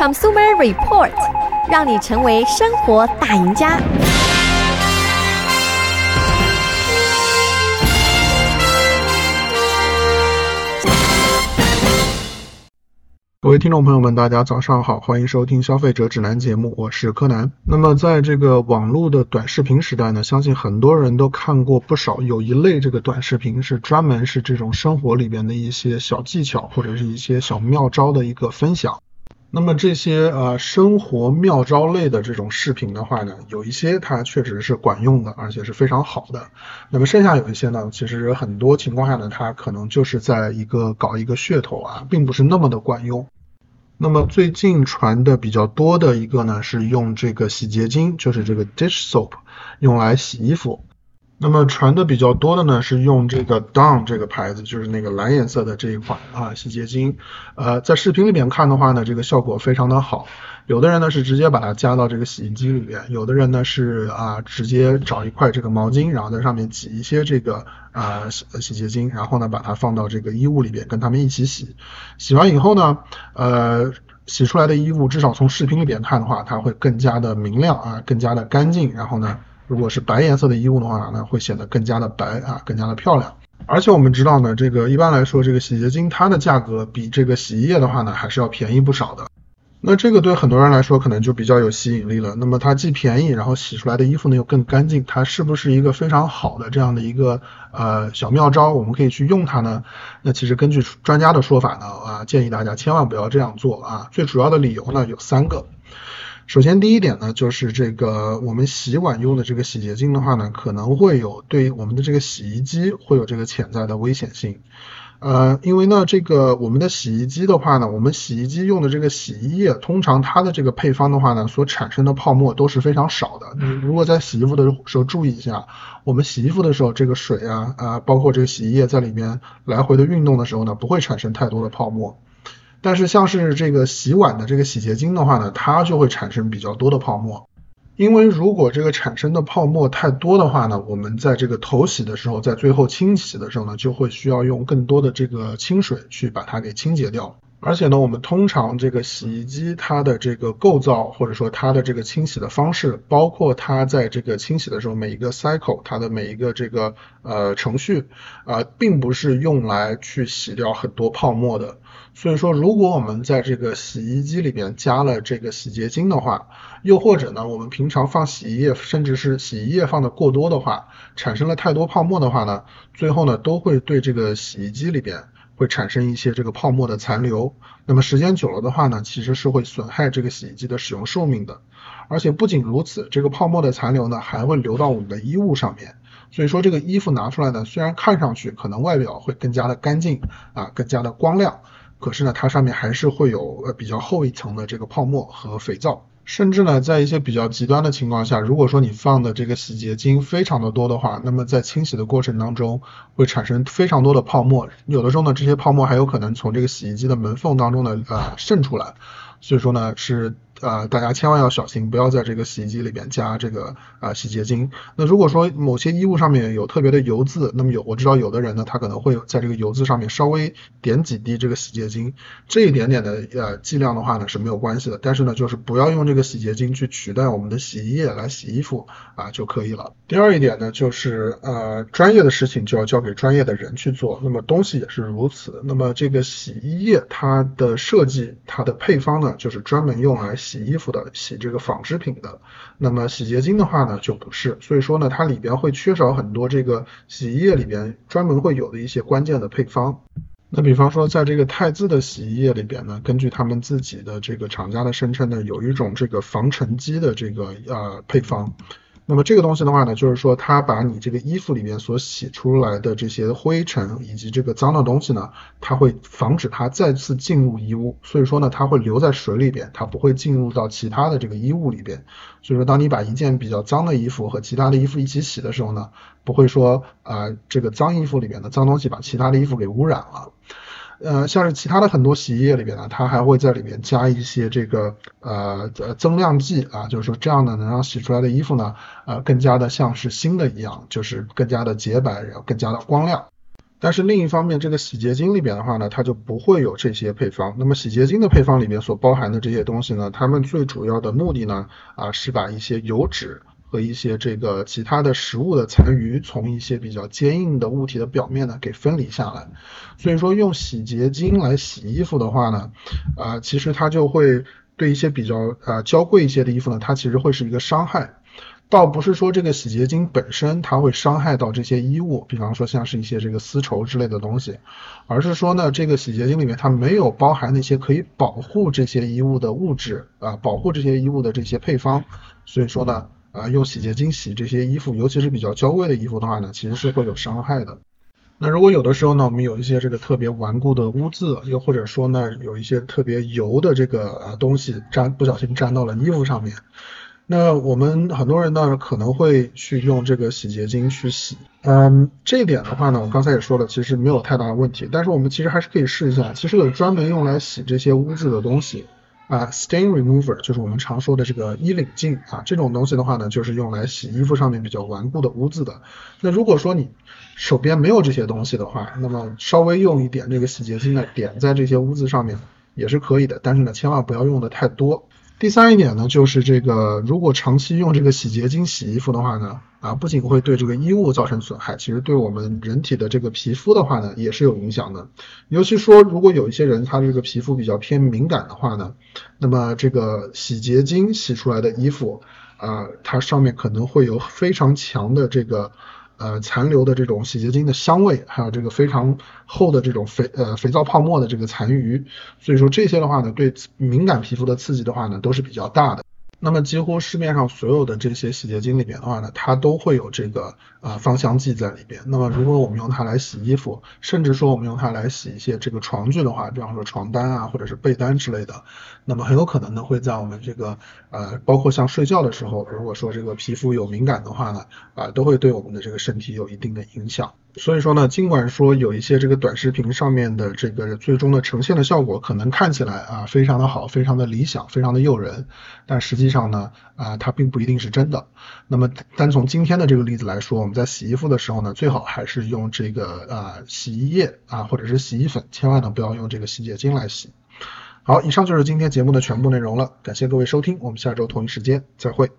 Consumer Report，让你成为生活大赢家。各位听众朋友们，大家早上好，欢迎收听消费者指南节目，我是柯南。那么在这个网络的短视频时代呢，相信很多人都看过不少，有一类这个短视频是专门是这种生活里边的一些小技巧或者是一些小妙招的一个分享。那么这些呃生活妙招类的这种视频的话呢，有一些它确实是管用的，而且是非常好的。那么剩下有一些呢，其实很多情况下呢，它可能就是在一个搞一个噱头啊，并不是那么的管用。那么最近传的比较多的一个呢，是用这个洗洁精，就是这个 dish soap，用来洗衣服。那么传的比较多的呢，是用这个 Dawn 这个牌子，就是那个蓝颜色的这一款啊洗洁精。呃，在视频里面看的话呢，这个效果非常的好。有的人呢是直接把它加到这个洗衣机里面，有的人呢是啊直接找一块这个毛巾，然后在上面挤一些这个啊洗洗洁精，然后呢把它放到这个衣物里边，跟它们一起洗。洗完以后呢，呃，洗出来的衣物至少从视频里边看的话，它会更加的明亮啊，更加的干净。然后呢，如果是白颜色的衣物的话呢，会显得更加的白啊，更加的漂亮。而且我们知道呢，这个一般来说，这个洗洁精它的价格比这个洗衣液的话呢，还是要便宜不少的。那这个对很多人来说可能就比较有吸引力了。那么它既便宜，然后洗出来的衣服呢又更干净，它是不是一个非常好的这样的一个呃小妙招？我们可以去用它呢？那其实根据专家的说法呢，啊，建议大家千万不要这样做啊。最主要的理由呢有三个。首先第一点呢，就是这个我们洗碗用的这个洗洁精的话呢，可能会有对我们的这个洗衣机会有这个潜在的危险性。呃，因为呢，这个我们的洗衣机的话呢，我们洗衣机用的这个洗衣液，通常它的这个配方的话呢，所产生的泡沫都是非常少的。你如果在洗衣服的时候注意一下，我们洗衣服的时候，这个水啊啊、呃，包括这个洗衣液在里面来回的运动的时候呢，不会产生太多的泡沫。但是像是这个洗碗的这个洗洁精的话呢，它就会产生比较多的泡沫。因为如果这个产生的泡沫太多的话呢，我们在这个头洗的时候，在最后清洗的时候呢，就会需要用更多的这个清水去把它给清洁掉。而且呢，我们通常这个洗衣机它的这个构造，或者说它的这个清洗的方式，包括它在这个清洗的时候每一个 cycle，它的每一个这个呃程序啊，并不是用来去洗掉很多泡沫的。所以说，如果我们在这个洗衣机里边加了这个洗洁精的话，又或者呢，我们平常放洗衣液，甚至是洗衣液放的过多的话，产生了太多泡沫的话呢，最后呢，都会对这个洗衣机里边。会产生一些这个泡沫的残留，那么时间久了的话呢，其实是会损害这个洗衣机的使用寿命的。而且不仅如此，这个泡沫的残留呢，还会流到我们的衣物上面。所以说这个衣服拿出来呢，虽然看上去可能外表会更加的干净啊，更加的光亮，可是呢，它上面还是会有呃比较厚一层的这个泡沫和肥皂。甚至呢，在一些比较极端的情况下，如果说你放的这个洗洁精非常的多的话，那么在清洗的过程当中会产生非常多的泡沫，有的时候呢，这些泡沫还有可能从这个洗衣机的门缝当中呢，呃，渗出来，所以说呢是。呃，大家千万要小心，不要在这个洗衣机里边加这个啊、洗洁精。那如果说某些衣物上面有特别的油渍，那么有我知道有的人呢，他可能会在这个油渍上面稍微点几滴这个洗洁精，这一点点的呃剂量的话呢是没有关系的。但是呢，就是不要用这个洗洁精去取代我们的洗衣液来洗衣服啊就可以了。第二一点呢，就是呃专业的事情就要交给专业的人去做，那么东西也是如此。那么这个洗衣液它的设计，它的配方呢，就是专门用来洗。洗衣服的，洗这个纺织品的，那么洗洁精的话呢就不是，所以说呢它里边会缺少很多这个洗衣液里边专门会有的一些关键的配方。那比方说在这个汰渍的洗衣液里边呢，根据他们自己的这个厂家的声称呢，有一种这个防尘机的这个呃配方。那么这个东西的话呢，就是说它把你这个衣服里面所洗出来的这些灰尘以及这个脏的东西呢，它会防止它再次进入衣物，所以说呢，它会留在水里边，它不会进入到其他的这个衣物里边。所以说，当你把一件比较脏的衣服和其他的衣服一起洗的时候呢，不会说啊、这个脏衣服里边的脏东西把其他的衣服给污染了。呃，像是其他的很多洗衣液里边呢，它还会在里面加一些这个呃呃增量剂啊，就是说这样呢能让洗出来的衣服呢，呃更加的像是新的一样，就是更加的洁白，然后更加的光亮。但是另一方面，这个洗洁精里边的话呢，它就不会有这些配方。那么洗洁精的配方里边所包含的这些东西呢，它们最主要的目的呢，啊，是把一些油脂和一些这个其他的食物的残余，从一些比较坚硬的物体的表面呢给分离下来。所以说用洗洁精来洗衣服的话呢，啊，其实它就会对一些比较啊娇贵一些的衣服呢，它其实会是一个伤害。倒不是说这个洗洁精本身它会伤害到这些衣物，比方说像是一些这个丝绸之类的东西，而是说呢，这个洗洁精里面它没有包含那些可以保护这些衣物的物质啊，保护这些衣物的这些配方，所以说呢，啊，用洗洁精洗这些衣服，尤其是比较娇贵的衣服的话呢，其实是会有伤害的。那如果有的时候呢，我们有一些这个特别顽固的污渍，又或者说呢，有一些特别油的这个呃东西沾不小心沾到了衣服上面。那我们很多人呢可能会去用这个洗洁精去洗，嗯，这一点的话呢，我刚才也说了，其实没有太大的问题。但是我们其实还是可以试一下，其实有专门用来洗这些污渍的东西啊，stain remover，就是我们常说的这个衣领净啊，这种东西的话呢，就是用来洗衣服上面比较顽固的污渍的。那如果说你手边没有这些东西的话，那么稍微用一点这个洗洁精呢，点在这些污渍上面也是可以的，但是呢，千万不要用的太多。第三一点呢，就是这个如果长期用这个洗洁精洗衣服的话呢，啊，不仅会对这个衣物造成损害，其实对我们人体的这个皮肤的话呢，也是有影响的。尤其说如果有一些人他这个皮肤比较偏敏感的话呢，那么这个洗洁精洗出来的衣服啊，它上面可能会有非常强的这个。呃，残留的这种洗洁精的香味，还有这个非常厚的这种肥呃肥皂泡沫的这个残余，所以说这些的话呢，对敏感皮肤的刺激的话呢，都是比较大的。那么几乎市面上所有的这些洗洁精里边的话呢，它都会有这个啊芳香剂在里边。那么如果我们用它来洗衣服，甚至说我们用它来洗一些这个床具的话，比方说床单啊或者是被单之类的，那么很有可能呢会在我们这个呃包括像睡觉的时候，如果说这个皮肤有敏感的话呢，啊都会对我们的这个身体有一定的影响。所以说呢，尽管说有一些这个短视频上面的这个最终的呈现的效果可能看起来啊非常的好，非常的理想，非常的诱人，但实际上呢啊它并不一定是真的。那么单从今天的这个例子来说，我们在洗衣服的时候呢，最好还是用这个啊洗衣液啊或者是洗衣粉，千万呢不要用这个洗洁精来洗。好，以上就是今天节目的全部内容了，感谢各位收听，我们下周同一时间再会。